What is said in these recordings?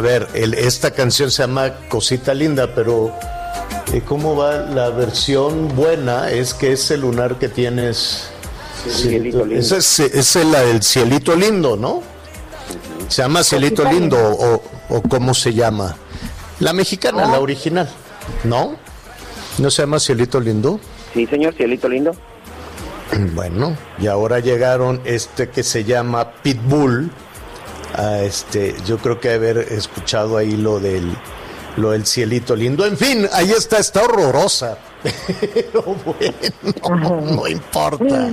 A ver, el- esta canción se llama Cosita Linda, pero eh, ¿cómo va la versión buena? Es que ese lunar que tienes... Cielito lindo. Esa es, es la del cielito lindo, ¿no? Se llama cielito lindo o, o cómo se llama. La mexicana, la original, ¿no? ¿No se llama cielito lindo? Sí, señor, cielito lindo. Bueno, y ahora llegaron este que se llama Pitbull. A este, yo creo que haber escuchado ahí lo del lo del cielito lindo. En fin, ahí está, está horrorosa. Pero bueno, no importa.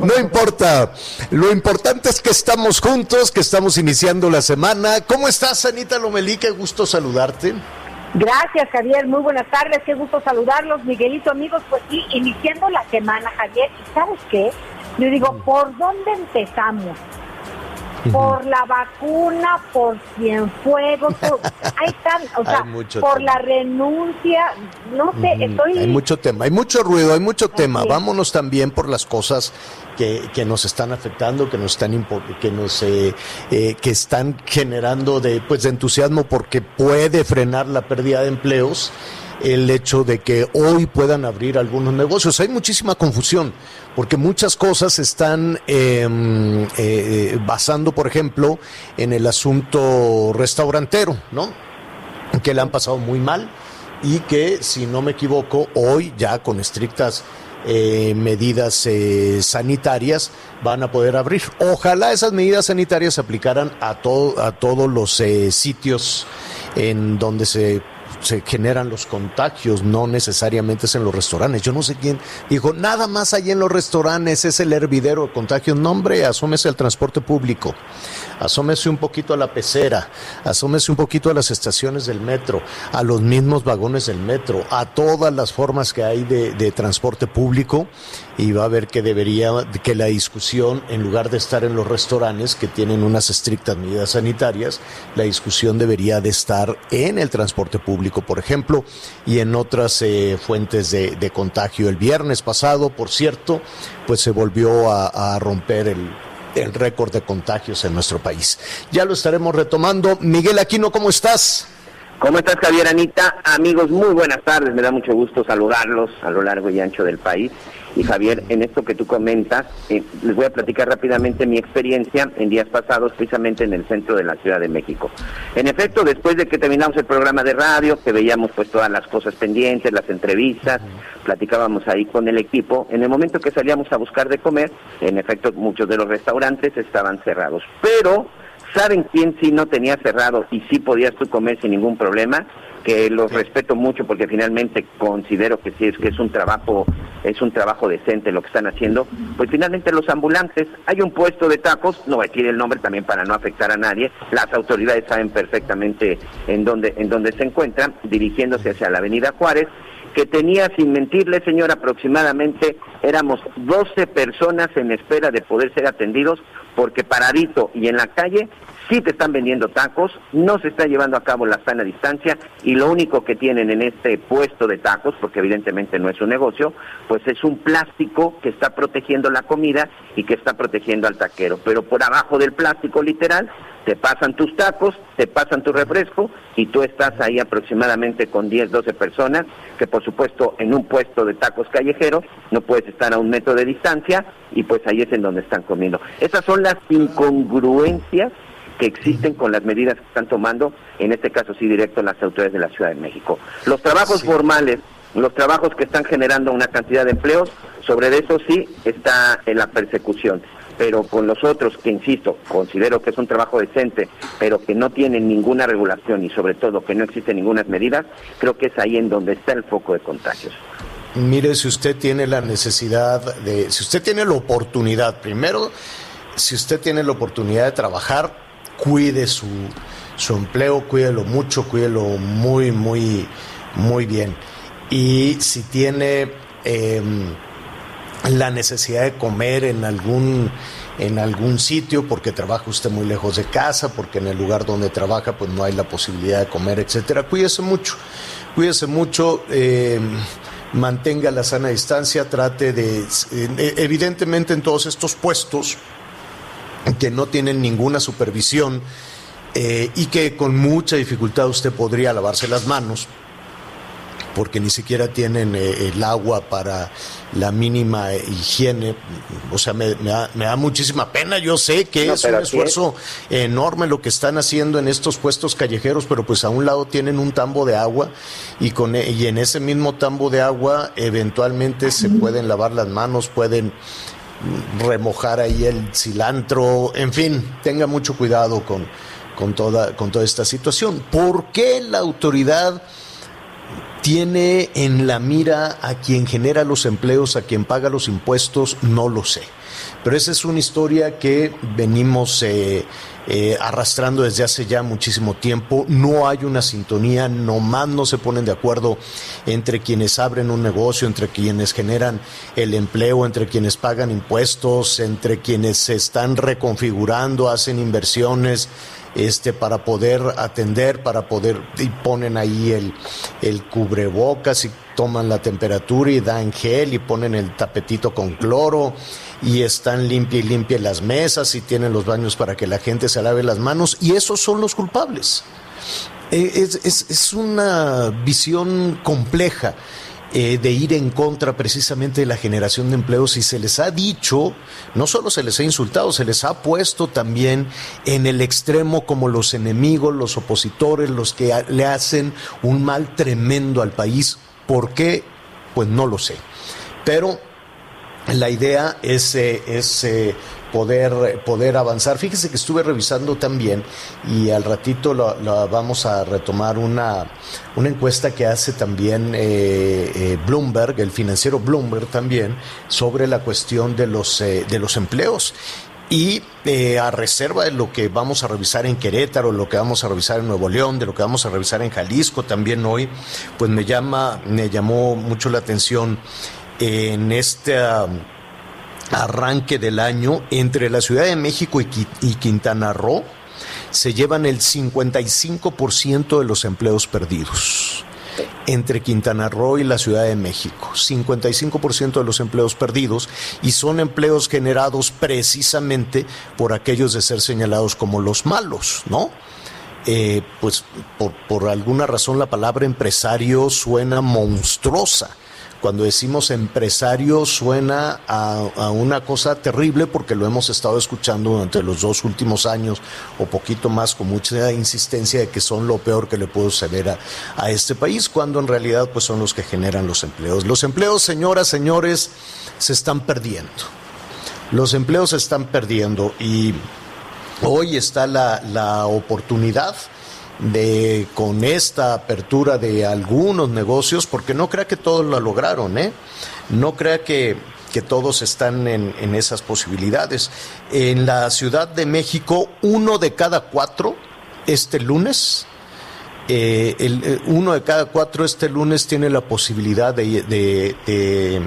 No importa. Lo importante es que estamos juntos, que estamos iniciando la semana. ¿Cómo estás, Anita Lomelí? Qué gusto saludarte. Gracias, Javier. Muy buenas tardes. Qué gusto saludarlos, Miguelito, amigos. Pues sí, iniciando la semana, Javier. ¿Y sabes qué? Yo digo, ¿por dónde empezamos? Por la vacuna, por Cienfuegos, por... ahí están, o Hay sea, por tema. la renuncia, no sé, estoy... Hay mucho tema, hay mucho ruido, hay mucho tema. Vámonos también por las cosas que, que nos están afectando, que nos están que nos eh, eh, que están generando de pues de entusiasmo porque puede frenar la pérdida de empleos el hecho de que hoy puedan abrir algunos negocios. Hay muchísima confusión porque muchas cosas están eh, eh, basando, por ejemplo, en el asunto restaurantero, ¿no? que le han pasado muy mal y que, si no me equivoco, hoy ya con estrictas eh, medidas sanitarias van a poder abrir. Ojalá esas medidas sanitarias se aplicaran a, todo, a todos los eh, sitios en donde se se generan los contagios, no necesariamente es en los restaurantes. Yo no sé quién dijo, nada más ahí en los restaurantes es el hervidero de contagios. No, hombre, asómese al transporte público, asómese un poquito a la pecera, asómese un poquito a las estaciones del metro, a los mismos vagones del metro, a todas las formas que hay de, de transporte público y va a ver que debería, que la discusión, en lugar de estar en los restaurantes que tienen unas estrictas medidas sanitarias, la discusión debería de estar en el transporte público, por ejemplo, y en otras eh, fuentes de, contagio. El viernes pasado, por cierto, pues se volvió a, a romper el, el récord de contagios en nuestro país. Ya lo estaremos retomando. Miguel Aquino, ¿cómo estás? ¿Cómo estás, Javier Anita? Amigos, muy buenas tardes. Me da mucho gusto saludarlos a lo largo y ancho del país. Y Javier, en esto que tú comentas, eh, les voy a platicar rápidamente mi experiencia en días pasados, precisamente en el centro de la Ciudad de México. En efecto, después de que terminamos el programa de radio, que veíamos pues todas las cosas pendientes, las entrevistas, platicábamos ahí con el equipo, en el momento que salíamos a buscar de comer, en efecto, muchos de los restaurantes estaban cerrados. Pero ¿Saben quién sí no tenía cerrado y sí podías tú comer sin ningún problema? Que los respeto mucho porque finalmente considero que sí es que es un trabajo es un trabajo decente lo que están haciendo. Pues finalmente los ambulantes, hay un puesto de tacos, no voy a decir el nombre también para no afectar a nadie. Las autoridades saben perfectamente en dónde en dónde se encuentran, dirigiéndose hacia la Avenida Juárez que tenía, sin mentirle, señor, aproximadamente éramos 12 personas en espera de poder ser atendidos porque paradito y en la calle sí te están vendiendo tacos, no se está llevando a cabo la sana distancia y lo único que tienen en este puesto de tacos, porque evidentemente no es un negocio, pues es un plástico que está protegiendo la comida y que está protegiendo al taquero. Pero por abajo del plástico literal te pasan tus tacos, te pasan tu refresco y tú estás ahí aproximadamente con 10, 12 personas, que por supuesto en un puesto de tacos callejero no puedes estar a un metro de distancia y pues ahí es en donde están comiendo. Esas son las incongruencias que existen con las medidas que están tomando, en este caso sí directo las autoridades de la Ciudad de México. Los trabajos formales, los trabajos que están generando una cantidad de empleos, sobre eso sí está en la persecución. Pero con los otros, que insisto, considero que es un trabajo decente, pero que no tienen ninguna regulación y sobre todo que no existen ninguna medidas, creo que es ahí en donde está el foco de contagios. Mire, si usted tiene la necesidad de, si usted tiene la oportunidad, primero, si usted tiene la oportunidad de trabajar, cuide su, su empleo, cuídelo mucho, cuídelo muy, muy, muy bien. Y si tiene eh, la necesidad de comer en algún en algún sitio porque trabaja usted muy lejos de casa, porque en el lugar donde trabaja pues no hay la posibilidad de comer, etcétera. Cuídese mucho, cuídese mucho. Eh, mantenga la sana distancia, trate de, eh, evidentemente en todos estos puestos que no tienen ninguna supervisión eh, y que con mucha dificultad usted podría lavarse las manos, porque ni siquiera tienen eh, el agua para la mínima higiene. O sea, me, me, da, me da, muchísima pena. Yo sé que no, es un esfuerzo es. enorme lo que están haciendo en estos puestos callejeros, pero pues a un lado tienen un tambo de agua y, con, y en ese mismo tambo de agua eventualmente se pueden lavar las manos, pueden remojar ahí el cilantro, en fin, tenga mucho cuidado con, con, toda, con toda esta situación. ¿Por qué la autoridad tiene en la mira a quien genera los empleos, a quien paga los impuestos? No lo sé. Pero esa es una historia que venimos eh, eh, arrastrando desde hace ya muchísimo tiempo. No hay una sintonía, nomás no se ponen de acuerdo entre quienes abren un negocio, entre quienes generan el empleo, entre quienes pagan impuestos, entre quienes se están reconfigurando, hacen inversiones este, para poder atender, para poder, y ponen ahí el, el cubrebocas y toman la temperatura y dan gel y ponen el tapetito con cloro y están limpia y limpia las mesas y tienen los baños para que la gente se lave las manos y esos son los culpables. Es, es, es una visión compleja. Eh, de ir en contra precisamente de la generación de empleos y se les ha dicho, no solo se les ha insultado, se les ha puesto también en el extremo como los enemigos, los opositores, los que le hacen un mal tremendo al país. ¿Por qué? Pues no lo sé. Pero la idea es, eh, es eh, poder, poder avanzar. Fíjese que estuve revisando también y al ratito la, la vamos a retomar una, una encuesta que hace también eh, eh, Bloomberg, el financiero Bloomberg también, sobre la cuestión de los, de los empleos. Y eh, a reserva de lo que vamos a revisar en Querétaro, lo que vamos a revisar en Nuevo León, de lo que vamos a revisar en Jalisco también hoy, pues me llama, me llamó mucho la atención en este um, arranque del año entre la Ciudad de México y, Quintana Roo se llevan el 55% de los empleos perdidos entre Quintana Roo y la Ciudad de México. 55% de los empleos perdidos y son empleos generados precisamente por aquellos de ser señalados como los malos, ¿no? Eh, pues por alguna razón la palabra empresario suena monstruosa cuando decimos empresario suena a, una cosa terrible porque lo hemos estado escuchando durante los dos últimos años o poquito más con mucha insistencia de que son lo peor que le puede suceder a, a este país cuando en realidad pues son los que generan los empleos. Los empleos, señoras, señores, se están perdiendo. Los empleos se están perdiendo y hoy está la, la oportunidad de con esta apertura de algunos negocios, porque no crea que todos lo lograron, ¿eh? No crea que, que todos están en, en, esas posibilidades. En la Ciudad de México, uno de cada cuatro este lunes, eh, el, uno de cada cuatro este lunes tiene la posibilidad de, de, de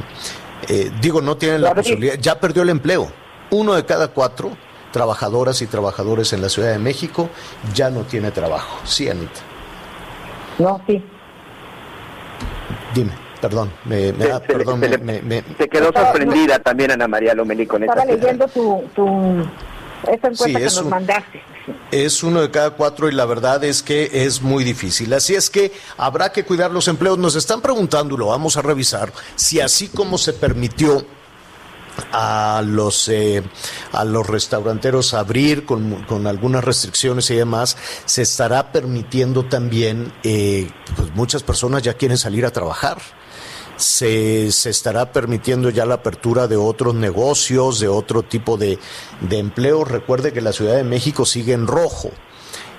eh, digo, no tiene la posibilidad, ya perdió el empleo. Uno de cada cuatro trabajadoras y trabajadores en la Ciudad de México ya no tiene trabajo. Sí, Anita. No, sí. Dime, perdón, me, me- Se- se le- perdón, se me- me- me- Se quedó sorprendida también Ana María Lomelí con esta Estaba leyendo tu, tu esta encuesta Sí, que es nos un- mandaste. Es uno de cada cuatro y la verdad es que es muy difícil. Así es que habrá que cuidar los empleos. Nos están preguntando, y lo vamos a revisar, si así como se permitió a los eh, a los restauranteros abrir con, con algunas restricciones y demás se estará permitiendo también eh, pues muchas personas ya quieren salir a trabajar se, se estará permitiendo ya la apertura de otros negocios, de otro tipo de, de empleos. Recuerde que la Ciudad de México sigue en rojo.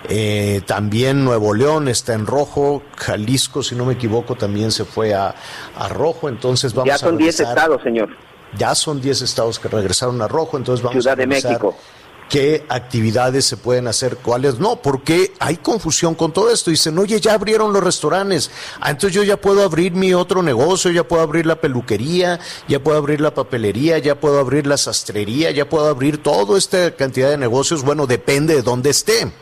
Eh, también Nuevo León está en rojo, Jalisco, si no me equivoco, también se fue a, a rojo. Entonces vamos Ya a son 10 revisar- estados, señor. Ya son 10 estados que regresaron a rojo, entonces vamos Ciudad a de México. qué actividades se pueden hacer, cuáles no, porque hay confusión con todo esto. Dicen, oye, ya abrieron los restaurantes, ah, entonces yo ya puedo abrir mi otro negocio, ya puedo abrir la peluquería, ya puedo abrir la papelería, ya puedo abrir la sastrería, ya puedo abrir toda esta cantidad de negocios. Bueno, depende de dónde esté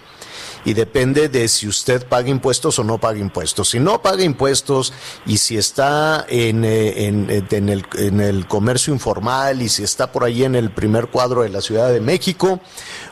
y depende de si usted paga impuestos o no paga impuestos. Si no paga impuestos y si está en, eh, en, eh, en el, en el comercio informal y si está por ahí en el primer cuadro de la Ciudad de México,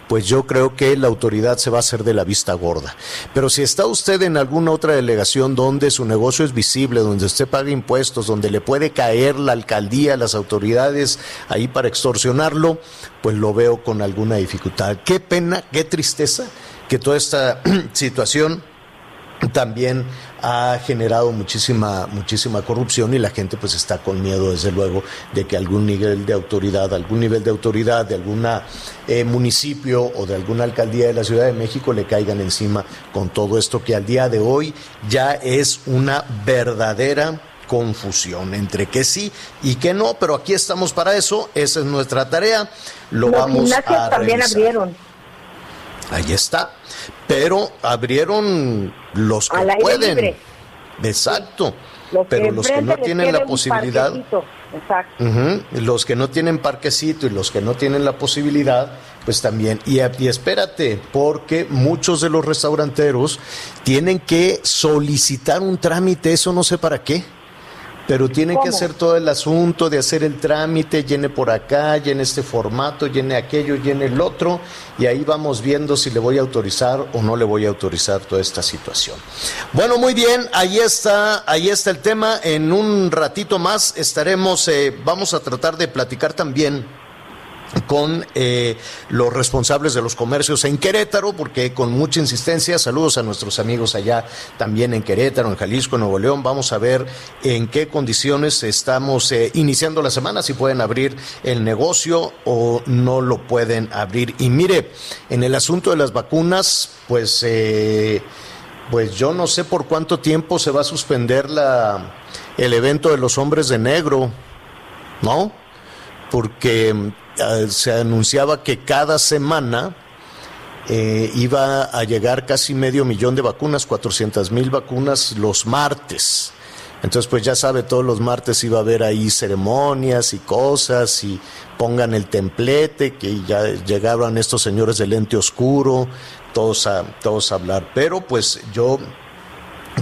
pues yo creo que la autoridad se va a hacer de la vista gorda. Pero si está usted en alguna otra delegación donde su negocio es visible, donde usted paga impuestos, donde le puede caer la alcaldía, las autoridades ahí para extorsionarlo, pues lo veo con alguna dificultad. Qué pena, qué tristeza que toda esta situación también ha generado muchísima muchísima corrupción y la gente pues está con miedo desde luego de que algún nivel de autoridad algún nivel de autoridad de alguna eh, municipio o de alguna alcaldía de la Ciudad de México le caigan encima con todo esto que al día de hoy ya es una verdadera confusión entre que sí y que no, pero aquí estamos para eso, esa es nuestra tarea, lo Los vamos a también revisar. abrieron. Ahí está. Pero abrieron los que pueden. libre. Exacto. Los Pero los que no tienen la posibilidad, los que no tienen parquecito y los que no tienen la posibilidad, pues también. Y, y espérate, porque muchos de los restauranteros tienen que solicitar un trámite, eso no sé para qué. Pero tienen que ¿Cómo? hacer todo el asunto de hacer el trámite, llene por acá, llene este formato, llene aquello, llene el otro, y ahí vamos viendo si le voy a autorizar o no le voy a autorizar toda esta situación. Bueno, muy bien, ahí está, ahí está el tema. En un ratito más estaremos, eh, vamos a tratar de platicar también con eh, los responsables de los comercios en Querétaro, porque con mucha insistencia, saludos a nuestros amigos allá también en Querétaro, en Jalisco, en Nuevo León, vamos a ver en qué condiciones estamos eh, iniciando la semana, si pueden abrir el negocio o no lo pueden abrir. Y mire, en el asunto de las vacunas, pues... eh, pues yo no sé por cuánto tiempo se va a suspender la, el evento de los hombres de negro, ¿no? Porque se anunciaba que cada semana eh, iba a llegar casi medio millón de vacunas, 400 mil vacunas los martes. Entonces, pues ya sabe, todos los martes iba a haber ahí ceremonias y cosas y pongan el templete, que ya llegaban estos señores del lente oscuro, todos a, todos a hablar. Pero pues yo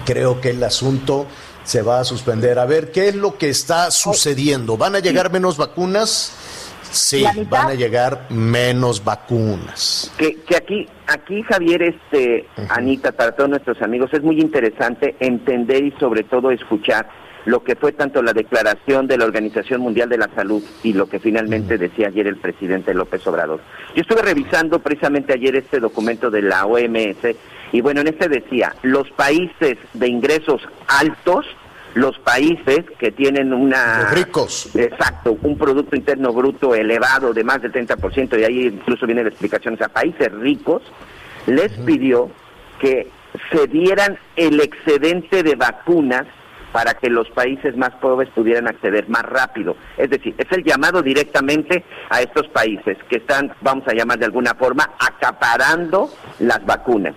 creo que el asunto se va a suspender. A ver, ¿qué es lo que está sucediendo? ¿Van a llegar menos vacunas? Sí, van a llegar menos vacunas. Que, que aquí, aquí Javier, este, Anita, para todos nuestros amigos, es muy interesante entender y sobre todo escuchar lo que fue tanto la declaración de la Organización Mundial de la Salud y lo que finalmente decía ayer el presidente López Obrador. Yo estuve revisando precisamente ayer este documento de la OMS y bueno, en este decía, los países de ingresos altos, los países que tienen una... Los ricos. Exacto, un Producto Interno Bruto elevado de más del 30%, y ahí incluso viene la explicación, a países ricos, les pidió que se dieran el excedente de vacunas para que los países más pobres pudieran acceder más rápido. Es decir, es el llamado directamente a estos países que están, vamos a llamar de alguna forma, acaparando las vacunas.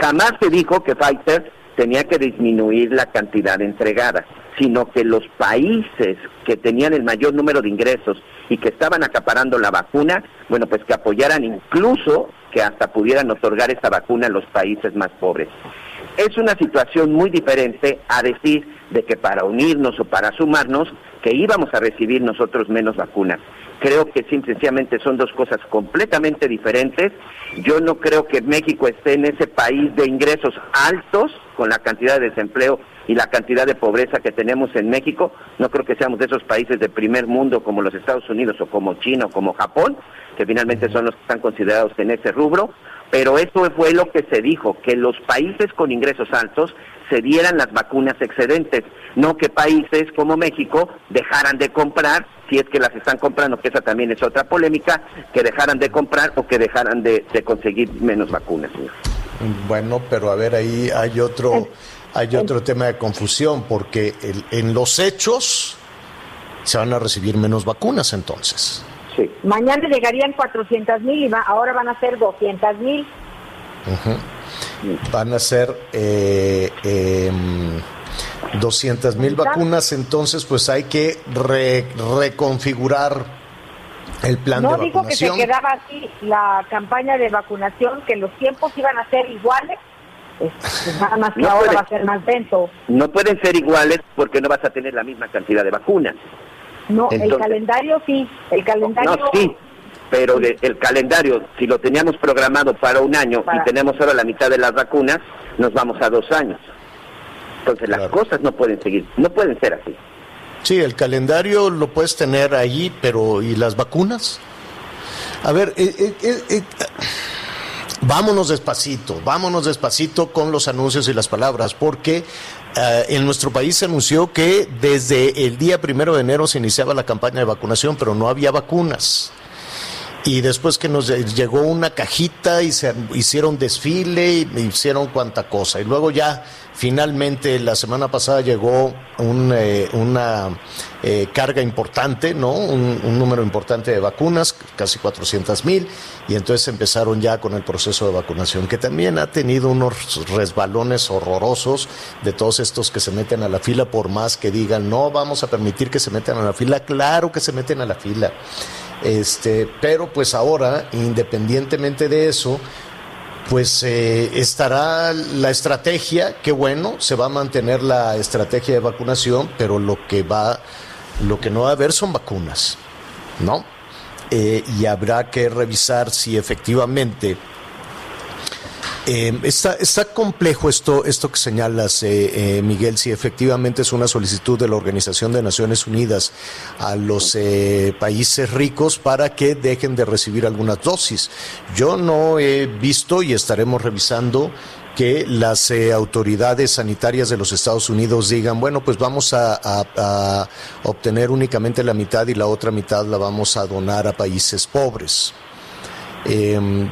Jamás se dijo que Pfizer tenía que disminuir la cantidad entregada, sino que los países que tenían el mayor número de ingresos y que estaban acaparando la vacuna, bueno, pues que apoyaran incluso que hasta pudieran otorgar esta vacuna a los países más pobres. Es una situación muy diferente a decir de que para unirnos o para sumarnos, que íbamos a recibir nosotros menos vacunas. Creo que sencillamente son dos cosas completamente diferentes. Yo no creo que México esté en ese país de ingresos altos con la cantidad de desempleo y la cantidad de pobreza que tenemos en México. No creo que seamos de esos países de primer mundo como los Estados Unidos o como China o como Japón, que finalmente son los que están considerados en ese rubro. Pero eso fue lo que se dijo, que los países con ingresos altos se dieran las vacunas excedentes, no que países como México dejaran de comprar, si es que las están comprando, que esa también es otra polémica, que dejaran de comprar o que dejaran de, de conseguir menos vacunas. Señor. Bueno, pero a ver, ahí hay otro, hay otro tema de confusión, porque el- en los hechos se van a recibir menos vacunas entonces. Sí. Mañana llegarían 400 mil y va- ahora van a ser 200 mil. Van a ser eh, 200 mil vacunas, entonces pues hay que re- reconfigurar el plan No de digo que se quedaba así la campaña de vacunación, que los tiempos iban a ser iguales, pues, nada más que No ahora puede. va a ser más lento. No pueden ser iguales porque no vas a tener la misma cantidad de vacunas. No, el calendario sí, el calendario... No, sí, pero de- el calendario, si lo teníamos programado para un año Para- y tenemos ahora la mitad de las vacunas, nos vamos a dos años. Entonces las cosas no pueden seguir, no pueden ser así. Sí, el calendario lo puedes tener ahí, pero ¿y las vacunas? A ver, eh, eh, eh, eh, vámonos despacito, vámonos despacito con los anuncios y las palabras, porque eh, en nuestro país se anunció que desde el día primero de enero se iniciaba la campaña de vacunación, pero no había vacunas. Y después que nos llegó una cajita y se hicieron desfile y hicieron cuanta cosa. Y luego ya finalmente la semana pasada llegó un, eh, una eh, carga importante, ¿no? Un, un número importante de vacunas, casi 400 mil. Y entonces empezaron ya con el proceso de vacunación, que también ha tenido unos resbalones horrorosos de todos estos que se meten a la fila, por más que digan, no vamos a permitir que se metan a la fila. Claro que se meten a la fila. Este, pero pues ahora, independientemente de eso, pues eh, estará la estrategia, que bueno, se va a mantener la estrategia de vacunación, pero lo que va, lo que no va a haber son vacunas, ¿no? Eh, y habrá que revisar si efectivamente eh, está, complejo esto, esto que señalas, eh, eh, Miguel, si efectivamente es una solicitud de la Organización de Naciones Unidas a los países ricos para que dejen de recibir algunas dosis. Yo no he visto y estaremos revisando que las eh, autoridades sanitarias de los Estados Unidos digan, bueno, pues vamos a obtener únicamente la mitad y la otra mitad la vamos a donar a países pobres. Em,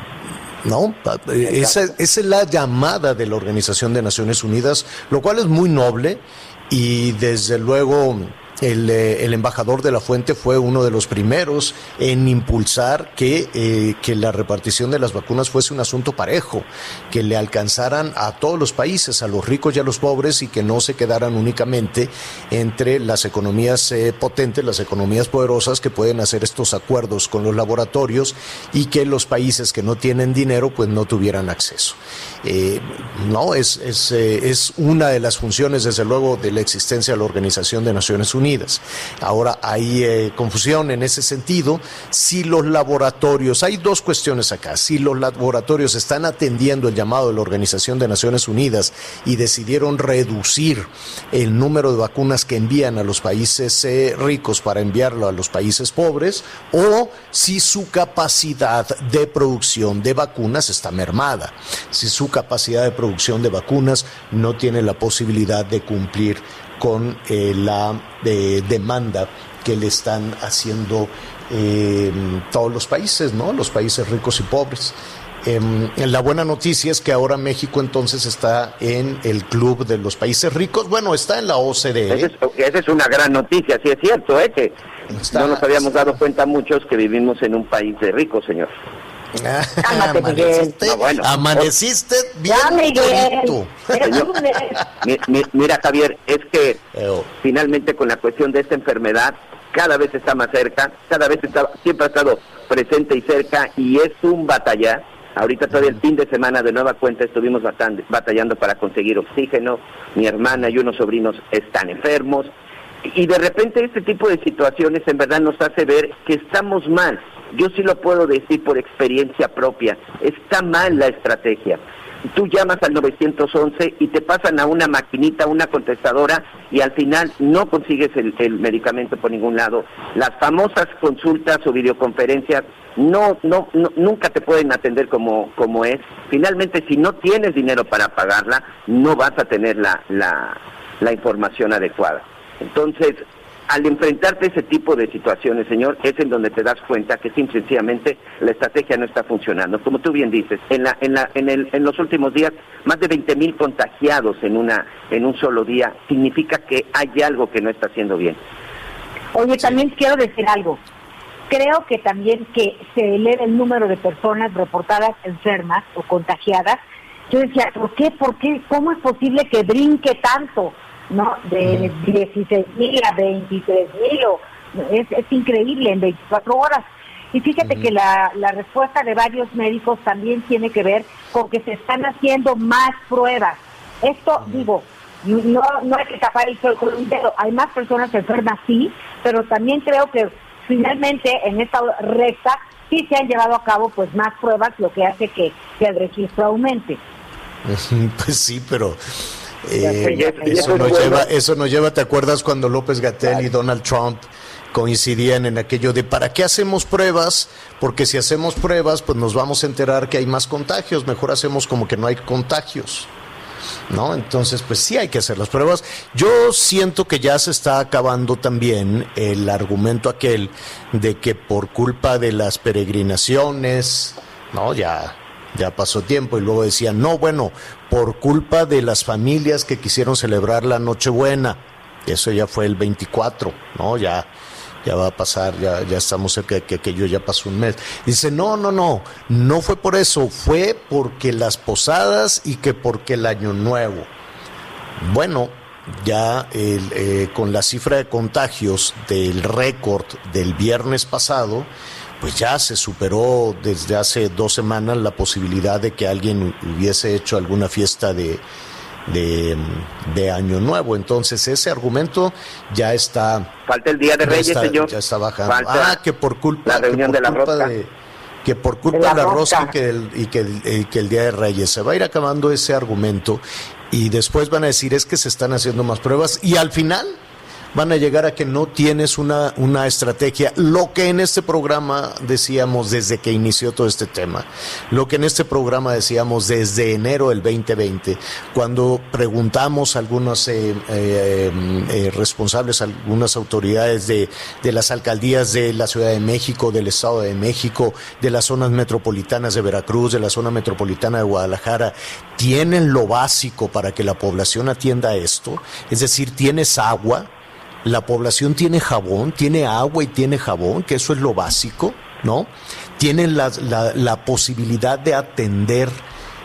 no, eh, esa, esa es la llamada de la Organización de Naciones Unidas, lo cual es muy noble y desde luego el, eh, el embajador de la fuente fue uno de los primeros en impulsar que, eh, que la repartición de las vacunas fuese un asunto parejo, que le alcanzaran a todos los países, a los ricos y a los pobres, y que no se quedaran únicamente entre las economías eh, potentes, las economías poderosas que pueden hacer estos acuerdos con los laboratorios y que los países que no tienen dinero pues no tuvieran acceso. Eh, no, es, es, es una de las funciones, desde luego, de la existencia de la Organización de Naciones Unidas. Ahora, hay eh, confusión en ese sentido. Si los laboratorios, hay dos cuestiones acá, si los laboratorios están atendiendo el llamado de la Organización de Naciones Unidas y decidieron reducir el número de vacunas que envían a los países eh, ricos para enviarlo a los países pobres, o si su capacidad de producción de vacunas está mermada, si su capacidad de producción de vacunas no tiene la posibilidad de cumplir con eh, la eh, demanda que le están haciendo eh, todos los países, ¿no? Los países ricos y pobres. Em, la buena noticia es que ahora México entonces está en el club de los países ricos. Bueno, está en la. OCDE. Esa es, esa es una gran noticia, sí es cierto, ¿eh? que Está- no nos habíamos dado cuenta muchos que vivimos en un país de ricos, señor. Cálmate, Miguel. amaneciste, No, bueno. amaneciste bien Ya, Miguel. Señor. mira, Javier, es que Eo. finalmente con la cuestión de esta enfermedad, cada vez está más cerca, cada vez está, siempre ha estado presente y cerca y es un batallar. Ahorita todavía el fin de semana de nueva cuenta estuvimos batallando para conseguir oxígeno, mi hermana y unos sobrinos están enfermos y de repente este tipo de situaciones en verdad nos hace ver que estamos mal. Yo sí lo puedo decir por experiencia propia, está mal la estrategia. Tú llamas al 911 y te pasan a una maquinita, una contestadora y al final no consigues el, medicamento por ningún lado. Las famosas consultas o videoconferencias no, no, no- nunca te pueden atender como, como es. Finalmente, si no tienes dinero para pagarla, no vas a tener la, la, la información adecuada. Entonces, al enfrentarte a ese tipo de situaciones, señor, es en donde te das cuenta que sencillamente la estrategia no está funcionando. Como tú bien dices, en, la, en, la, en, el, en los últimos días, más de 20 mil contagiados en, una, en un solo día, significa que hay algo que no está haciendo bien. Oye, también quiero decir algo. Creo que también que se eleve el número de personas reportadas enfermas o contagiadas. Yo decía, ¿por qué? ¿Por qué? ¿Cómo es posible que brinque tanto? ¿No? De 16 mil a 23 mil. Es, es increíble en 24 horas. Y fíjate que la, la respuesta de varios médicos también tiene que ver con que se están haciendo más pruebas. Esto, digo, no, no hay que tapar el sol con un dedo. Hay más personas enfermas, sí, pero también creo que finalmente en esta recta sí se han llevado a cabo pues más pruebas, lo que hace que, que el registro aumente. Pues sí, pero eh, eso, Eso nos bueno. lleva, eso nos lleva, ¿te acuerdas cuando López Gatel y Donald Trump coincidían en aquello de ¿para qué hacemos pruebas? Porque si hacemos pruebas, pues nos vamos a enterar que hay más contagios, mejor hacemos como que no hay contagios. ¿No? Entonces, pues sí hay que hacer las pruebas. Yo siento que ya se está acabando también el argumento aquel de que por culpa de las peregrinaciones, ¿no? Ya, ya pasó tiempo y luego decían, no, bueno, por culpa de las familias que quisieron celebrar la Nochebuena, eso ya fue el 24, ¿no? Ya, ya va a pasar, ya, ya estamos cerca de que aquello ya pasó un mes. Dice, no, no, no, no fue por eso, fue porque las posadas y que porque el año nuevo. Bueno, ya el, eh, con la cifra de contagios del récord del viernes pasado, pues ya se superó desde hace dos semanas la posibilidad de que alguien hubiese hecho alguna fiesta de, de, de Año Nuevo. Entonces ese argumento ya está Falta el Día de Reyes, está, señor. ya está bajando. Falta ah, que por culpa, la reunión por de la culpa rosca. de- que por culpa De la la, rosca, que el, y que el- que el Día de Reyes se va a ir acabando ese argumento y después van a decir es que se están haciendo más pruebas y al final van a llegar a que no tienes una, una estrategia. Lo que en este programa decíamos desde que inició todo este tema, lo que en este programa decíamos desde enero del 2020, cuando preguntamos a algunos eh, eh, eh, responsables, a algunas autoridades de, de las alcaldías de la Ciudad de México, del Estado de México, de las zonas metropolitanas de Veracruz, de la zona metropolitana de Guadalajara, ¿tienen lo básico para que la población atienda esto? Es decir, ¿tienes agua? La población tiene jabón, tiene agua y tiene jabón, que eso es lo básico, ¿no? Tienen la, la- la posibilidad de atender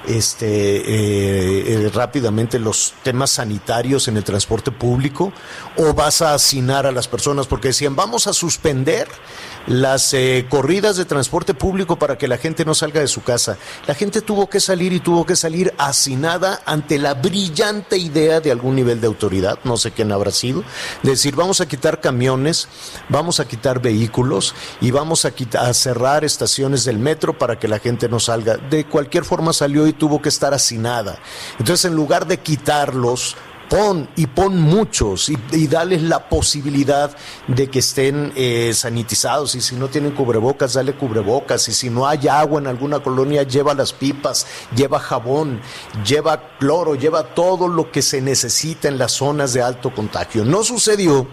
este, eh, eh, rápidamente los temas sanitarios en el transporte público o vas a hacinar a las personas porque decían vamos a suspender las eh, corridas de transporte público para que la gente no salga de su casa. La gente tuvo que salir y tuvo que salir hacinada ante la brillante idea de algún nivel de autoridad, no sé quién habrá sido, de decir vamos a quitar camiones, vamos a quitar vehículos y vamos a, quitar, a cerrar estaciones del metro para que la gente no salga. De cualquier forma salió y tuvo que estar hacinada. Entonces en lugar de quitarlos, pon y pon muchos y, y dales la posibilidad de que estén eh, sanitizados y si no tienen cubrebocas, dale cubrebocas y si no hay agua en alguna colonia, lleva las pipas, lleva jabón, lleva cloro, lleva todo lo que se necesita en las zonas de alto contagio. No sucedió.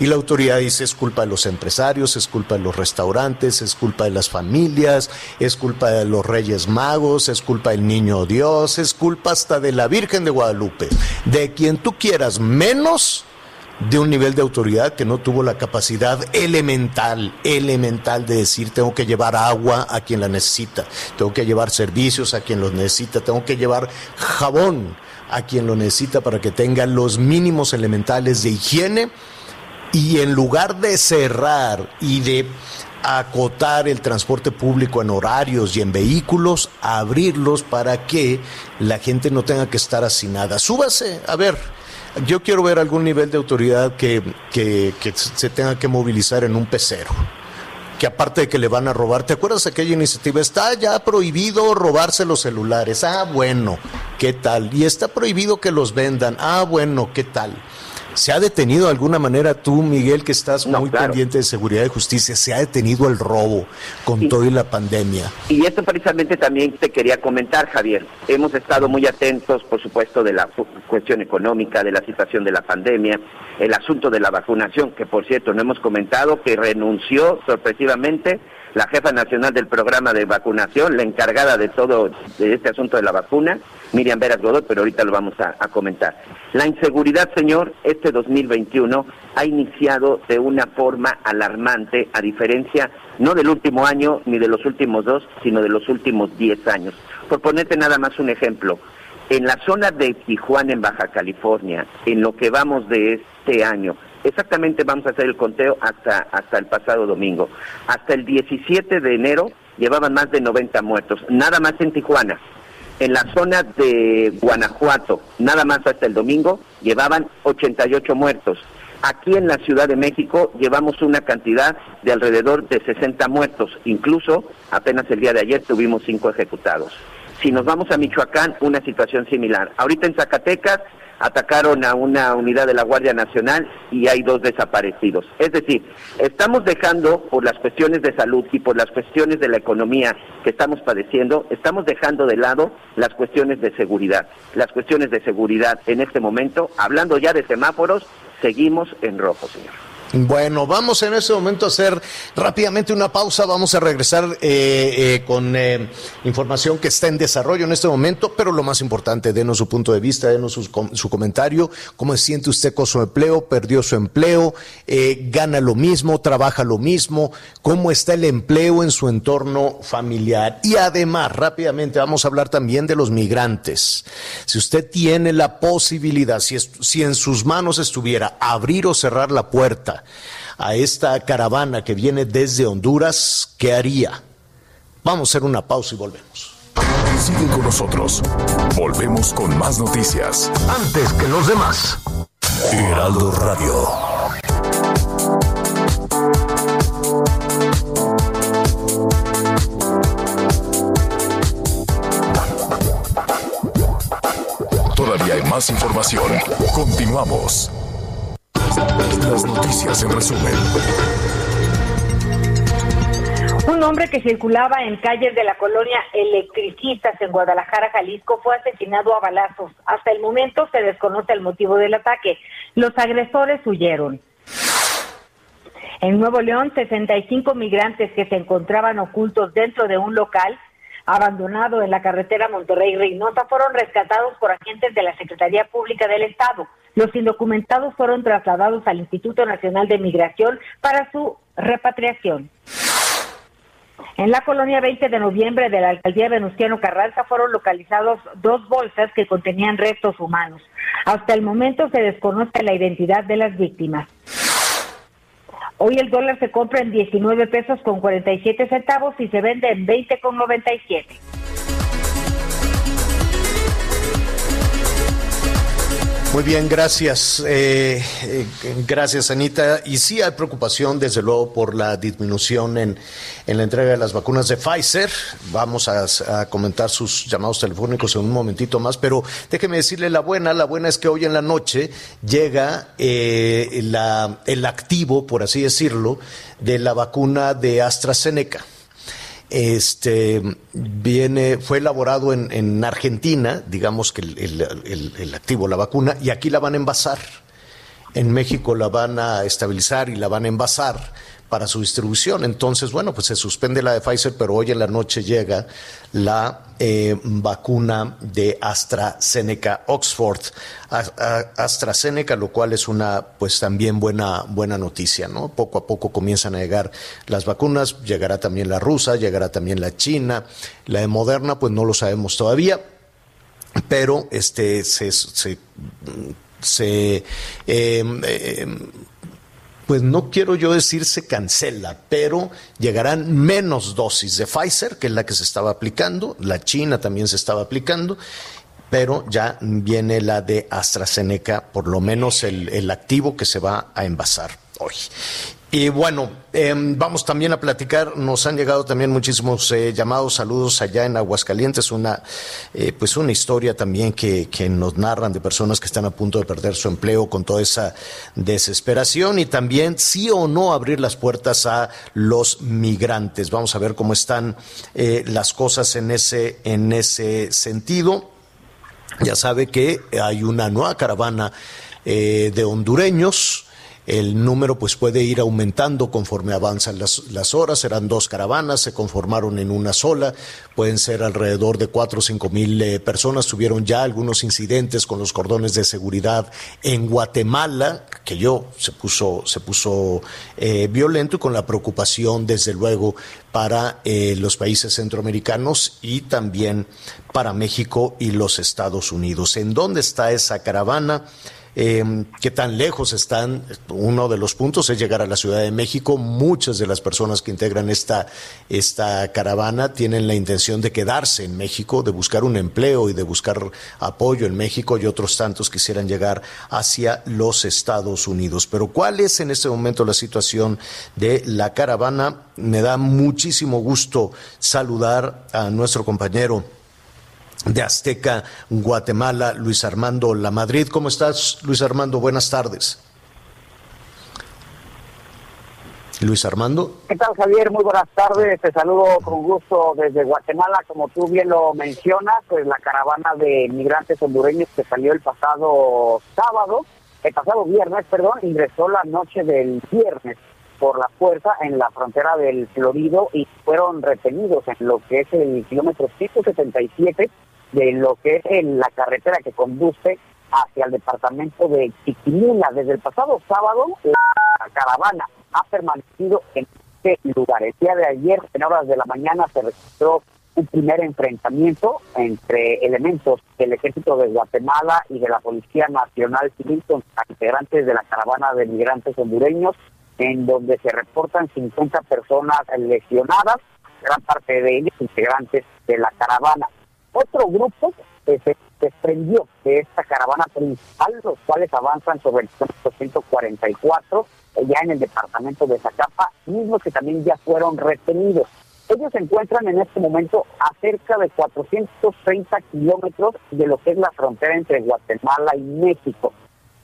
Y la autoridad dice es culpa de los empresarios, es culpa de los restaurantes, es culpa de las familias, es culpa de los reyes magos, es culpa del niño Dios, es culpa hasta de la Virgen de Guadalupe, de quien tú quieras, menos de un nivel de autoridad que no tuvo la capacidad elemental, elemental de decir tengo que llevar agua a quien la necesita, tengo que llevar servicios a quien los necesita, tengo que llevar jabón a quien lo necesita para que tenga los mínimos elementales de higiene Y en lugar de cerrar y de acotar el transporte público en horarios y en vehículos, abrirlos para que la gente no tenga que estar hacinada. Súbase, a ver, yo quiero ver algún nivel de autoridad que, que, que se tenga que movilizar en un pecero que aparte de que le van a robar, ¿te acuerdas de aquella iniciativa? Está ya prohibido robarse los celulares. Ah, bueno, ¿qué tal? Y está prohibido que los vendan. Ah, bueno, ¿qué tal? ¿Se ha detenido de alguna manera tú, Miguel, que estás muy pendiente de seguridad y justicia? ¿Se ha detenido el robo con todo y la pandemia? Y esto precisamente también te quería comentar, Javier. Hemos estado muy atentos, por supuesto, de la cuestión económica, de la situación de la pandemia, el asunto de la vacunación, que por cierto no hemos comentado que renunció sorpresivamente la jefa nacional del programa de vacunación, la encargada de todo de este asunto de la vacuna, Miriam Veras Godoy, pero ahorita lo vamos a, comentar. La inseguridad, señor, este 2021 ha iniciado de una forma alarmante, a diferencia no del último año ni de los últimos dos, sino de los últimos diez años. Por ponerte nada más un ejemplo, en la zona de Tijuana, en Baja California, en lo que vamos de este año, exactamente vamos a hacer el conteo hasta, hasta el pasado domingo. Hasta el 17 de enero llevaban más de 90 muertos, nada más en Tijuana. En la zona de Guanajuato, nada más hasta el domingo, llevaban 88 muertos. Aquí en la Ciudad de México llevamos una cantidad de alrededor de 60 muertos. Incluso apenas el día de ayer tuvimos cinco ejecutados. Si nos vamos a Michoacán, una situación similar. Ahorita en Zacatecas atacaron a una unidad de la Guardia Nacional y hay dos desaparecidos. Es decir, estamos dejando por las cuestiones de salud y por las cuestiones de la economía que estamos padeciendo, estamos dejando de lado las cuestiones de seguridad. Las cuestiones de seguridad en este momento, hablando ya de semáforos, seguimos en rojo, señor. Bueno, vamos en este momento a hacer rápidamente una pausa. Vamos a regresar eh, eh, con eh, información que está en desarrollo en este momento, pero lo más importante, denos su punto de vista, denos su, su comentario. ¿Cómo se siente usted con su empleo? ¿Perdió su empleo? ¿Gana lo mismo? ¿Trabaja lo mismo? ¿Cómo está el empleo en su entorno familiar? Y además, rápidamente, vamos a hablar también de los migrantes. Si usted tiene la posibilidad, si, si en sus manos estuviera abrir o cerrar la puerta, a esta caravana que viene desde Honduras, ¿qué haría? Vamos a hacer una pausa y volvemos. Sigue con nosotros. Volvemos con más noticias. Antes que los demás. Heraldo Radio. Todavía hay más información. Continuamos. Las noticias en resumen. Un hombre que circulaba en calles de la colonia Electricistas en Guadalajara, Jalisco, fue asesinado a balazos. Hasta el momento se desconoce el motivo del ataque. Los agresores huyeron. En Nuevo León, 65 migrantes que se encontraban ocultos dentro de un local abandonado en la carretera Monterrey-Reynosa fueron rescatados por agentes de la Secretaría Pública del Estado. Los indocumentados fueron trasladados al Instituto Nacional de Migración para su repatriación. En la colonia 20 de noviembre de la alcaldía Venustiano Carranza fueron localizados dos bolsas que contenían restos humanos. Hasta el momento se desconoce la identidad de las víctimas. Hoy el dólar se compra en 19 pesos con 47 centavos y se vende en 20 con 97. Muy bien, gracias. Eh, eh, gracias, Anita. Y sí hay preocupación, desde luego, por la disminución en, en la entrega de las vacunas de Pfizer. Vamos a, comentar sus llamados telefónicos en un momentito más, pero déjeme decirle la buena. La buena es que hoy en la noche llega eh, la, el activo, por así decirlo, de la vacuna de AstraZeneca este viene, fue elaborado en, en Argentina, digamos que el, el, activo, la vacuna, y aquí la van a envasar. En México la van a estabilizar y la van a envasar para su distribución. Entonces, bueno, pues se suspende la de Pfizer, pero hoy en la noche llega la eh, vacuna de AstraZeneca Oxford. AstraZeneca, lo cual es una, pues también buena, buena noticia, ¿no? Poco a poco comienzan a llegar las vacunas, llegará también la rusa, llegará también la china, la de Moderna, pues no lo sabemos todavía, pero este se, se, se eh, eh, pues no quiero yo decir se cancela, pero llegarán menos dosis de Pfizer, que es la que se estaba aplicando, la China también se estaba aplicando, pero ya viene la de AstraZeneca, por lo menos el, el activo que se va a envasar hoy. Y bueno, em, vamos también a platicar, nos han llegado también muchísimos eh, llamados, saludos allá en Aguascalientes, una, eh, pues una historia también que, que nos narran de personas que están a punto de perder su empleo con toda esa desesperación y también sí o no abrir las puertas a los migrantes. Vamos a ver cómo están eh, las cosas en ese, en ese sentido. Ya sabe que hay una nueva caravana de hondureños el número pues puede ir aumentando conforme avanzan las, las, horas. Serán dos caravanas, se conformaron en una sola. Pueden ser alrededor de cuatro o cinco mil eh, personas. Tuvieron ya algunos incidentes con los cordones de seguridad en Guatemala, que yo se puso, se puso eh, violento y con la preocupación, desde luego, para eh, los países centroamericanos y también para México y los Estados Unidos. ¿En dónde está esa caravana? Eh, qué tan lejos están. Uno de los puntos es llegar a la Ciudad de México. Muchas de las personas que integran esta, esta caravana tienen la intención de quedarse en México, de buscar un empleo y de buscar apoyo en México y otros tantos quisieran llegar hacia los Estados Unidos. Pero ¿cuál es en este momento la situación de la caravana? Me da muchísimo gusto saludar a nuestro compañero de Azteca, Guatemala, Luis Armando La Madrid. ¿Cómo estás, Luis Armando? Buenas tardes. Luis Armando. ¿Qué tal, Javier? Muy buenas tardes. Te saludo con gusto desde Guatemala. Como tú bien lo mencionas, pues la caravana de migrantes hondureños que salió el pasado sábado, el pasado viernes, perdón, ingresó la noche del viernes por la fuerza en la frontera del Florido y fueron retenidos en lo que es el kilómetro 177 de lo que es en la carretera que conduce hacia el departamento de Chiquimula. Desde el pasado sábado, la caravana ha permanecido en este lugar. El día de ayer, en horas de la mañana, se registró un primer enfrentamiento entre elementos del ejército de Guatemala y de la Policía Nacional Civil con integrantes de la caravana de migrantes hondureños, en donde se reportan 50 personas lesionadas, gran parte de ellos integrantes de la caravana. Otro grupo que se desprendió de esta caravana principal, los cuales avanzan sobre el 144, ya en el departamento de Zacapa, mismos que también ya fueron retenidos. Ellos se encuentran en este momento a cerca de 430 kilómetros de lo que es la frontera entre Guatemala y México.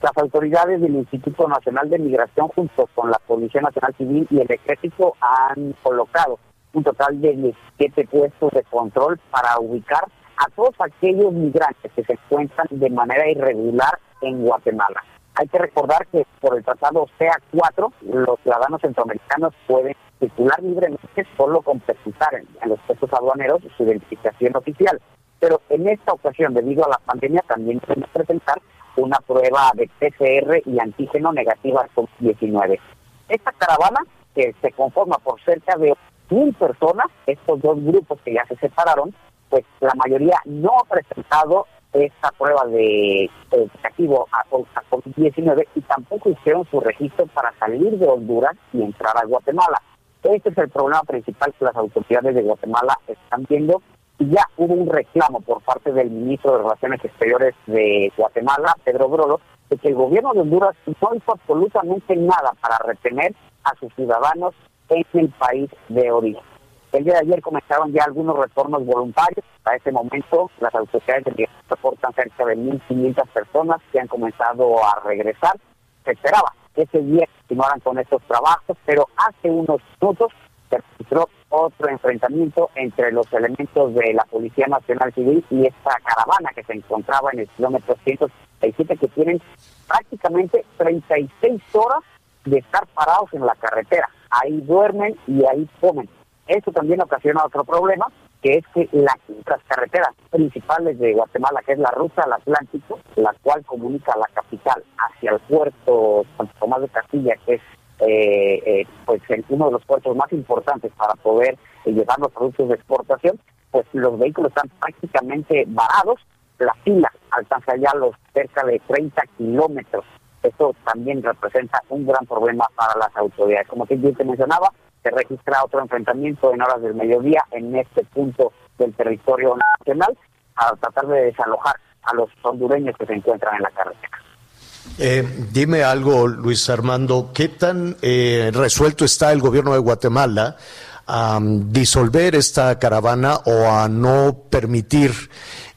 Las autoridades del Instituto Nacional de Migración junto con la Policía Nacional Civil y el Ejército han colocado un total de 17 puestos de control para ubicar a todos aquellos migrantes que se encuentran de manera irregular en Guatemala. Hay que recordar que por el tratado CA4 los ciudadanos centroamericanos pueden circular libremente solo con presentar en los puestos aduaneros su identificación oficial. Pero en esta ocasión, debido a la pandemia, también pueden presentar una prueba de PCR y antígeno negativa con 19. Esta caravana, que se conforma por cerca de mil personas, estos dos grupos que ya se separaron, pues la mayoría no ha presentado esta prueba de negativo a, COVID-19 y tampoco hicieron su registro para salir de Honduras y entrar a Guatemala. Este es el problema principal que las autoridades de Guatemala están viendo y ya hubo un reclamo por parte del ministro de Relaciones Exteriores de Guatemala, Pedro Brolo, de que el gobierno de Honduras no hizo absolutamente nada para retener a sus ciudadanos en el país de origen. El día de ayer comenzaron ya algunos retornos voluntarios. A ese momento, las autoridades de reportan cerca de 1.500 personas que han comenzado a regresar. Se esperaba que ese día continuaran con estos trabajos, pero hace unos minutos se registró otro enfrentamiento entre los elementos de la Policía Nacional Civil y esta caravana que se encontraba en el kilómetro 167 que tienen prácticamente 36 horas de estar parados en la carretera. Ahí duermen y ahí comen. Eso también ocasiona otro problema, que es que las carreteras principales de Guatemala, que es la ruta al Atlántico, la cual comunica la capital hacia el puerto Santo Tomás de Castilla, que es eh, eh, pues uno de los puertos más importantes para poder eh, llevar los productos de exportación, pues los vehículos están prácticamente varados, la fila alcanza ya los cerca de 30 kilómetros Esto también representa un gran problema para las autoridades. Como te mencionaba, se registra otro enfrentamiento en horas del mediodía en este punto del territorio nacional a tratar de desalojar a los hondureños que se encuentran en la carretera. Eh, dime algo, Luis Armando, ¿qué tan eh, resuelto está el gobierno de Guatemala a disolver esta caravana o a no permitir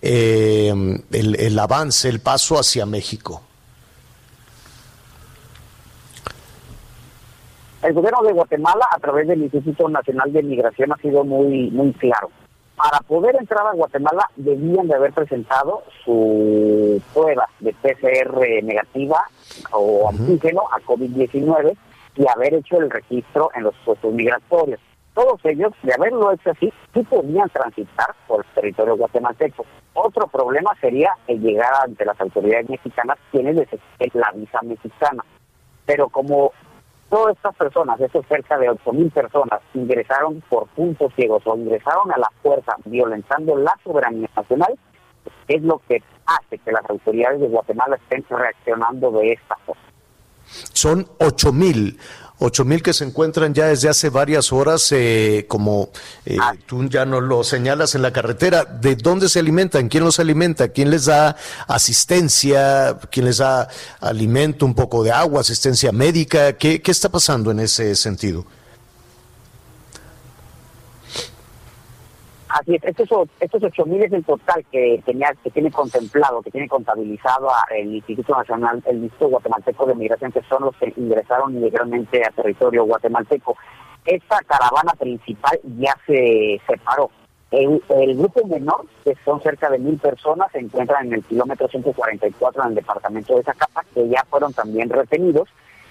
eh, el, avance, el paso hacia México? El gobierno de Guatemala, a través del Instituto Nacional de Migración, ha sido muy, muy claro. Para poder entrar a Guatemala debían de haber presentado su prueba de PCR negativa o antígeno a COVID-19 y haber hecho el registro en los puestos migratorios todos ellos, de haberlo hecho así, sí podían transitar por el territorio guatemalteco. Otro problema sería el llegar ante las autoridades mexicanas quienes les la visa mexicana. Pero como todas estas personas, estos cerca de 8.000 personas, ingresaron por puntos ciegos o ingresaron a la fuerza violentando la soberanía nacional, es lo que hace que las autoridades de Guatemala estén reaccionando de esta forma. Son 8.000 ocho mil que se encuentran ya desde hace varias horas, eh, como eh, ah. tú ya nos lo señalas en la carretera. ¿De dónde se alimentan? ¿Quién los alimenta? ¿Quién les da asistencia? ¿Quién les da alimento, un poco de agua, asistencia médica? ¿Qué, qué está pasando en ese sentido? Así es, estos, estos 8.000 es el total que tenía que tiene contemplado, que tiene contabilizado el Instituto Nacional, el Instituto Guatemalteco de Migración, que son los que ingresaron ilegalmente a territorio guatemalteco. Esta caravana principal ya se separó. El, el, grupo menor, que son cerca de mil personas, se encuentran en el kilómetro 144 en el departamento de Zacapa, que ya fueron también retenidos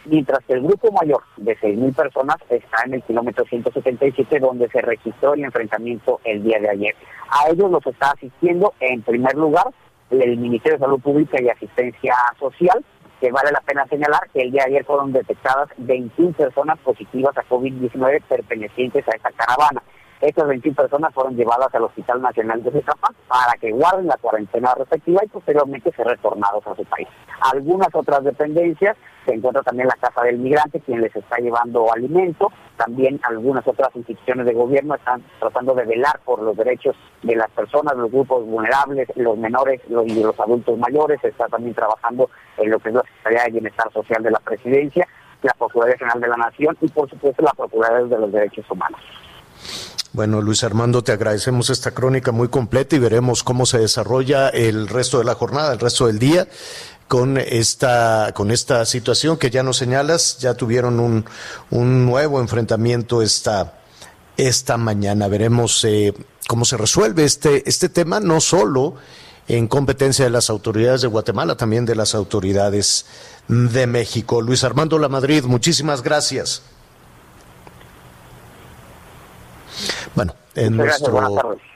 mientras que el grupo mayor de 6.000 personas está en el kilómetro 177 donde se registró el enfrentamiento el día de ayer. A ellos los está asistiendo en primer lugar el Ministerio de Salud Pública y Asistencia Social, que vale la pena señalar que el día de ayer fueron detectadas 21 personas positivas a COVID-19 pertenecientes a esta caravana. Estas 21 personas fueron llevadas al Hospital Nacional de Zacapa para que guarden la cuarentena respectiva y posteriormente ser retornados a su país. Algunas otras dependencias se encuentra también la Casa del Migrante, quien les está llevando alimento. También algunas otras instituciones de gobierno están tratando de velar por los derechos de las personas, los grupos vulnerables, los menores y los adultos mayores. Se está también trabajando en lo que es la Secretaría de Bienestar Social de la Presidencia, la Procuraduría General de la Nación y, por supuesto, la Procuraduría de los Derechos Humanos. Bueno, Luis Armando, te agradecemos esta crónica muy completa y veremos cómo se desarrolla el resto de la jornada, el resto del día con esta, con esta situación que ya nos señalas, ya tuvieron un, un nuevo enfrentamiento esta, esta mañana. Veremos eh, cómo se resuelve este, este tema, no solo en competencia de las autoridades de Guatemala, también de las autoridades de México. Luis Armando La Madrid, muchísimas gracias. Bueno, en nuestro... Gracias,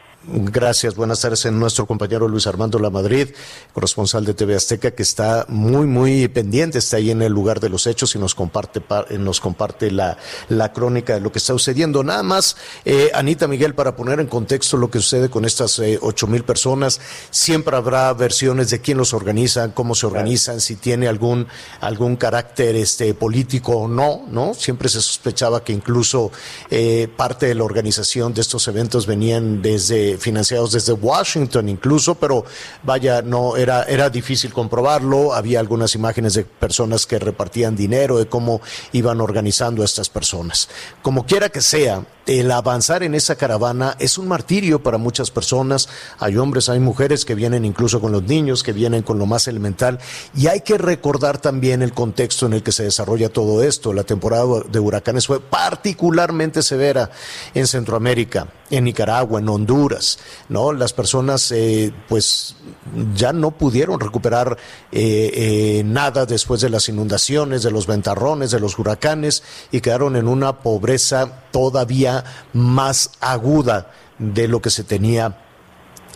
buenas tardes en nuestro compañero Luis Armando La Madrid, corresponsal de TV Azteca, que está muy, muy pendiente, está ahí en el lugar de los hechos y nos comparte, eh, nos comparte la, la crónica de lo que está sucediendo. Nada más, eh, Anita Miguel, para poner en contexto lo que sucede con estas eh, ocho mil personas, siempre habrá versiones de quién los organiza, cómo se organizan, si tiene algún, algún carácter este, político o no, ¿no? Siempre se sospechaba que incluso parte de la organización de estos eventos venían desde financiados desde Washington incluso, pero vaya, no era, era difícil comprobarlo. Había algunas imágenes de personas que repartían dinero, de cómo iban organizando a estas personas. Como quiera que sea, el avanzar en esa caravana es un martirio para muchas personas. Hay hombres, hay mujeres que vienen incluso con los niños, que vienen con lo más elemental. Y hay que recordar también el contexto en el que se desarrolla todo esto. La temporada de huracanes fue particularmente severa en Centroamérica, en Nicaragua, en Honduras. ¿no? Las personas eh, pues ya no pudieron recuperar eh, eh, nada después de las inundaciones, de los ventarrones, de los huracanes y quedaron en una pobreza todavía más aguda de lo que se tenía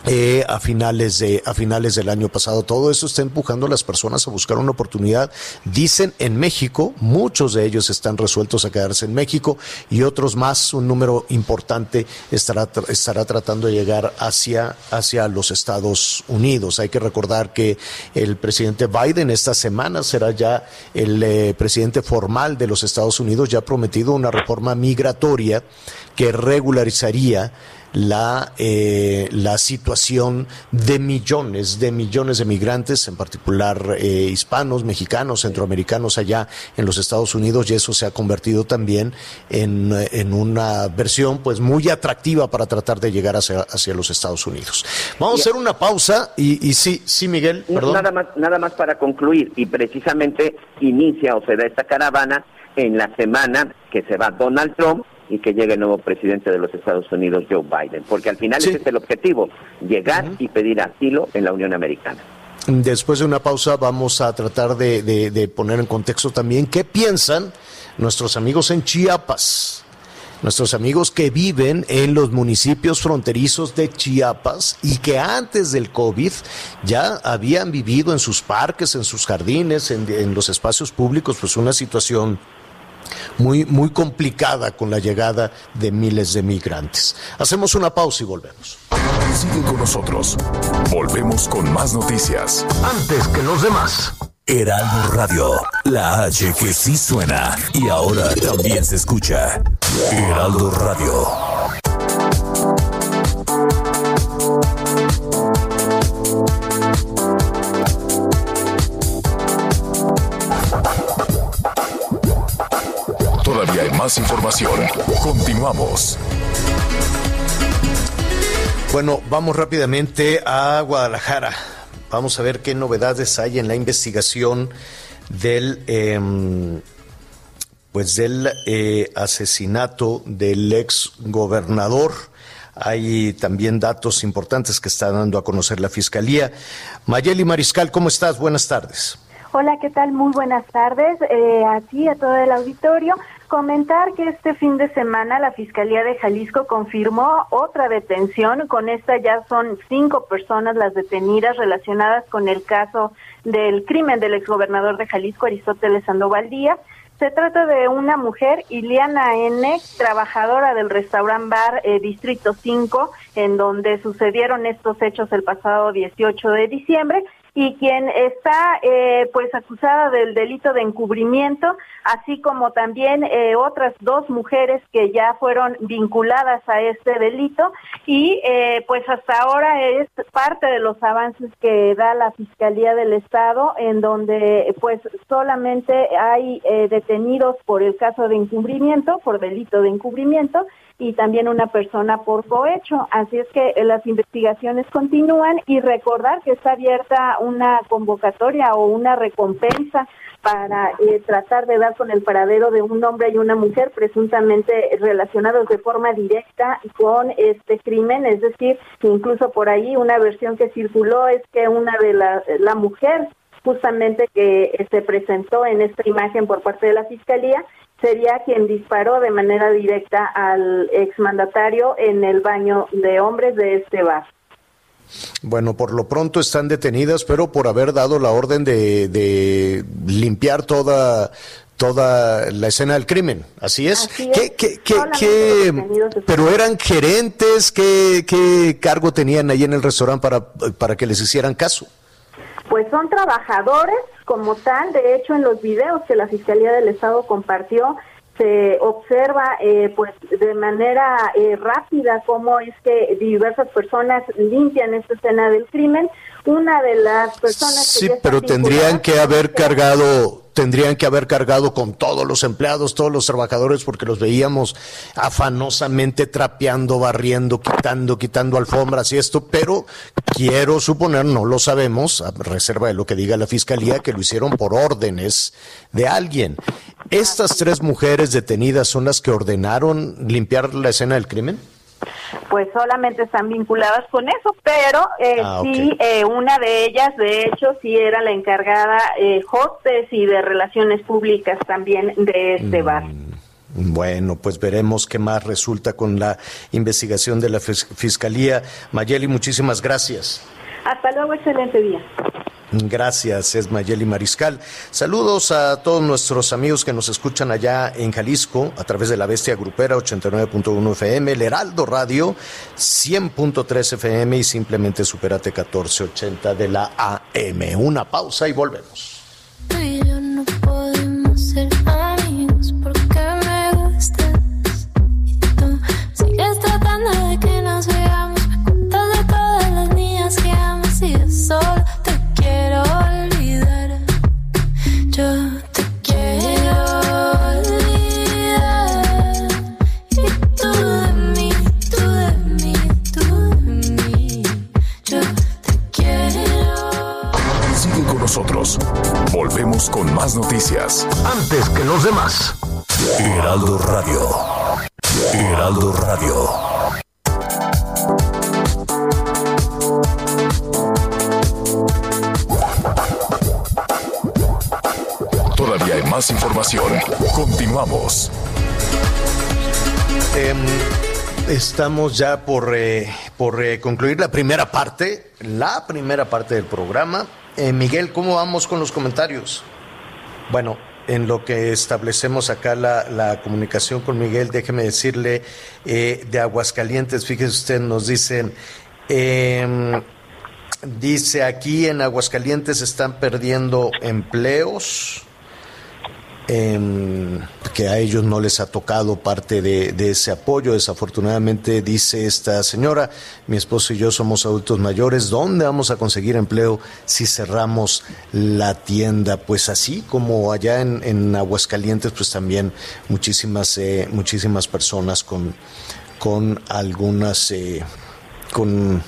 eh, a finales de a finales del año pasado. Todo eso está empujando a las personas a buscar una oportunidad. Dicen en México, muchos de ellos están resueltos a quedarse en México y otros más, un número importante estará estará tratando de llegar hacia hacia los Estados Unidos. Hay que recordar que el presidente Biden esta semana será ya el eh, presidente formal de los Estados Unidos. Ya ha prometido una reforma migratoria que regularizaría la, eh, la situación de millones, de millones de migrantes, en particular eh, hispanos, mexicanos, centroamericanos allá en los Estados Unidos, y eso se ha convertido también en, en una versión pues muy atractiva para tratar de llegar hacia, hacia los Estados Unidos. Vamos a hacer una pausa y, y sí, sí, Miguel, perdón. Nada más, nada más para concluir, y precisamente inicia o se da esta caravana en la semana que se va Donald Trump y que llegue el nuevo presidente de los Estados Unidos, Joe Biden, porque al final Sí. ese es el objetivo, llegar y pedir asilo en la Unión Americana. Después de una pausa vamos a tratar de, de- de poner en contexto también qué piensan nuestros amigos en Chiapas, nuestros amigos que viven en los municipios fronterizos de Chiapas y que antes del COVID ya habían vivido en sus parques, en sus jardines, en, en los espacios públicos, pues una situación muy, muy complicada con la llegada de miles de migrantes. Hacemos una pausa y volvemos. Sigue con nosotros. Volvemos con más noticias. Antes que los demás. Heraldo Radio, la H que sí suena y ahora también se escucha. Heraldo Radio. Más información. Continuamos. Bueno, vamos rápidamente a Guadalajara. Vamos a ver qué novedades hay en la investigación del, em, pues del eh, asesinato del ex gobernador. Hay también datos importantes que está dando a conocer la fiscalía. Mayeli Mariscal, ¿cómo estás? Buenas tardes. Hola, ¿qué tal? Muy buenas tardes eh, a ti, a todo el auditorio. Comentar que este fin de semana la Fiscalía de Jalisco confirmó otra detención. Con esta ya son cinco personas las detenidas relacionadas con el caso del crimen del exgobernador de Jalisco, Aristóteles Sandoval Díaz. Se trata de una mujer, Iliana N., trabajadora del restaurant bar eh, Distrito 5, en donde sucedieron estos hechos el pasado 18 de diciembre y quien está eh, pues acusada del delito de encubrimiento, así como también eh, otras dos mujeres que ya fueron vinculadas a este delito. Y eh, pues hasta ahora es parte de los avances que da la Fiscalía del Estado en donde pues solamente hay detenidos por el caso de encubrimiento, por delito de encubrimiento y también una persona por cohecho. Así es que eh, las investigaciones continúan y recordar que está abierta una convocatoria o una recompensa para eh, tratar de dar con el paradero de un hombre y una mujer presuntamente relacionados de forma directa con este crimen, es decir, incluso por ahí una versión que circuló es que una de la, la mujer justamente que eh, se presentó en esta imagen por parte de la fiscalía sería quien disparó de manera directa al exmandatario en el baño de hombres de este bar. Bueno, por lo pronto están detenidas, pero por haber dado la orden de, de limpiar toda toda la escena del crimen. Así es. Así ¿Qué, es. qué, qué, pero eran gerentes, ¿qué, ¿qué cargo tenían ahí en el restaurante para, para que les hicieran caso? Pues son trabajadores como tal, de hecho en los videos que la Fiscalía del Estado compartió se observa eh, pues de manera eh, rápida cómo es que diversas personas limpian esta escena del crimen. Una de las personas que Sí, ya están pero tendrían que haber es- cargado, tendrían que haber cargado con todos los empleados, todos los trabajadores, porque los veíamos afanosamente trapeando, barriendo, quitando, quitando alfombras y esto, pero quiero suponer, no lo sabemos, a reserva de lo que diga la fiscalía, que lo hicieron por órdenes de alguien. ¿Estas tres mujeres detenidas son las que ordenaron limpiar la escena del crimen? pues solamente están vinculadas con eso, pero eh, Ah, sí, eh, una de ellas, de hecho, sí era la encargada eh, hostes y de relaciones públicas también de este bar. Bueno, pues veremos qué más resulta con la investigación de la Fiscalía. Mayeli, muchísimas gracias. Hasta luego, excelente día. Gracias, es Mayeli Mariscal. Saludos a todos nuestros amigos que nos escuchan allá en Jalisco a través de la Bestia Grupera 89.1 FM, el Heraldo Radio 100.3 FM y simplemente Superate 1480 de la AM. Una pausa y volvemos. Con más noticias. Antes que los demás. Heraldo Radio. Heraldo Radio. Todavía hay más información. Continuamos. Em, estamos ya por, eh, por eh, concluir la primera parte, la primera parte del programa. Eh, Miguel, ¿cómo vamos con los comentarios? Bueno, en lo que establecemos acá la, comunicación con Miguel, déjeme decirle eh, de Aguascalientes, fíjese usted, nos dicen, em, dice aquí en Aguascalientes están perdiendo empleos que a ellos no les ha tocado parte de, ese apoyo. Desafortunadamente, dice esta señora, mi esposo y yo somos adultos mayores, ¿dónde vamos a conseguir empleo si cerramos la tienda? Pues así como allá en, Aguascalientes, pues también muchísimas, eh, muchísimas personas con, con algunas, eh, con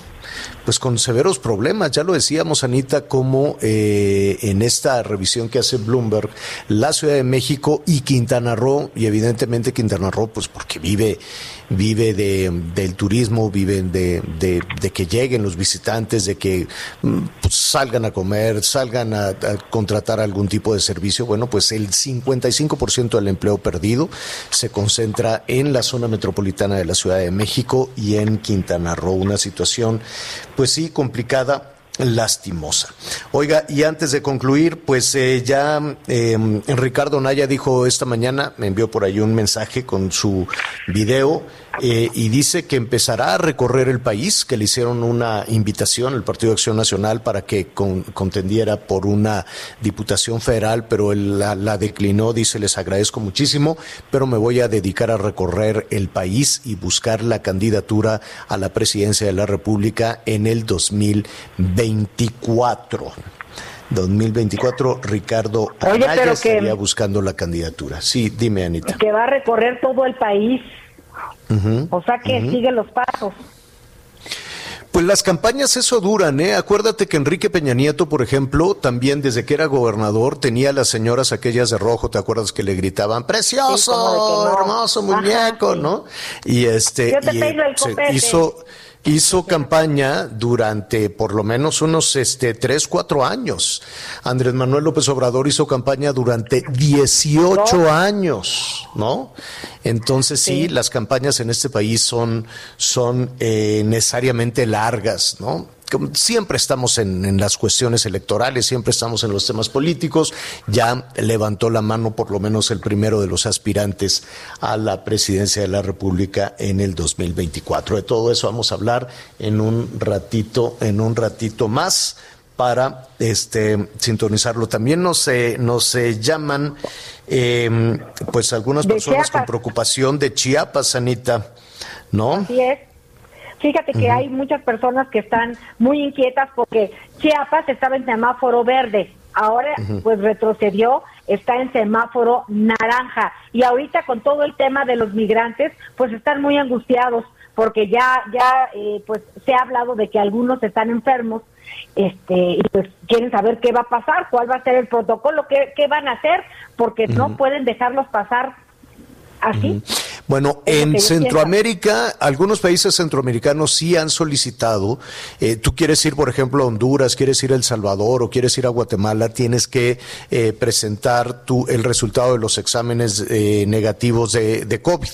pues con severos problemas. Ya lo decíamos, Anita, como eh, en esta revisión que hace Bloomberg, la Ciudad de México y Quintana Roo, y evidentemente Quintana Roo, pues porque vive vive de, del turismo, vive de, que lleguen los visitantes, de que mm, pues, salgan a comer, salgan a, contratar algún tipo de servicio. Bueno, pues el 55% del empleo perdido se concentra en la zona metropolitana de la Ciudad de México y en Quintana Roo. Una situación, pues sí, complicada lastimosa. Oiga, y antes de concluir, pues eh, ya eh, Ricardo Naya dijo esta mañana, me envió por ahí un mensaje con su video eh, y dice que empezará a recorrer el país, que le hicieron una invitación al Partido de Acción Nacional para que contendiera por una diputación federal, pero él la, la, declinó, dice, les agradezco muchísimo, pero me voy a dedicar a recorrer el país y buscar la candidatura a la presidencia de la República en el 2024. 2024, Ricardo Anaya estaría buscando la candidatura. Sí, dime, Anita. Que va a recorrer todo el país o sea que sigue los pasos. Pues las campañas eso duran, ¿eh? Acuérdate que Enrique Peña Nieto, por ejemplo, también desde que era gobernador tenía a las señoras aquellas de rojo, ¿te acuerdas que le gritaban, precioso, hermoso muñeco, ¿no? Y este, y, hizo, hizo campaña durante por lo menos unos este, tres, cuatro años. Andrés Manuel López Obrador hizo campaña durante 18 años, ¿no? Entonces sí, las campañas en este país son, son eh, necesariamente largas, ¿no? Siempre estamos en, las cuestiones electorales, siempre estamos en los temas políticos. Ya levantó la mano por lo menos el primero de los aspirantes a la presidencia de la República en el 2024. De todo eso vamos a hablar en un ratito, en un ratito más para este sintonizarlo. También nos, eh, nos llaman em, pues algunas personas con preocupación de Chiapas, Anita, ¿no? Así es. Fíjate que hay muchas personas que están muy inquietas porque Chiapas estaba en semáforo verde, ahora pues retrocedió, está en semáforo naranja. Y ahorita con todo el tema de los migrantes pues están muy angustiados porque ya ya eh, pues se ha hablado de que algunos están enfermos este y pues quieren saber qué va a pasar, cuál va a ser el protocolo, qué, qué van a hacer porque no pueden dejarlos pasar así. Bueno, en Centroamérica, algunos países centroamericanos sí han solicitado, eh, tú quieres ir, por ejemplo, a Honduras, quieres ir a El Salvador o quieres ir a Guatemala, tienes que eh, presentar tu, el resultado de los exámenes eh, negativos de, de COVID,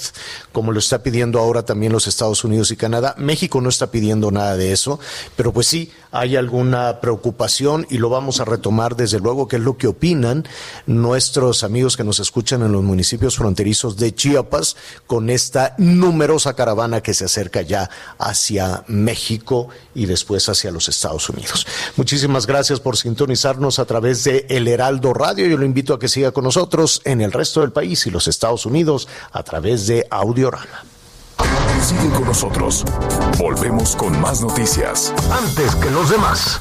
como lo está pidiendo ahora también los Estados Unidos y Canadá. México no está pidiendo nada de eso, pero pues sí, hay alguna preocupación y lo vamos a retomar desde luego, que es lo que opinan nuestros amigos que nos escuchan en los municipios fronterizos de Chiapas con esta numerosa caravana que se acerca ya hacia México y después hacia los Estados Unidos. Muchísimas gracias por sintonizarnos a través de El Heraldo Radio. Yo lo invito a que siga con nosotros en el resto del país y los Estados Unidos a través de Audiorama. Sigue con nosotros. Volvemos con más noticias. Antes que los demás.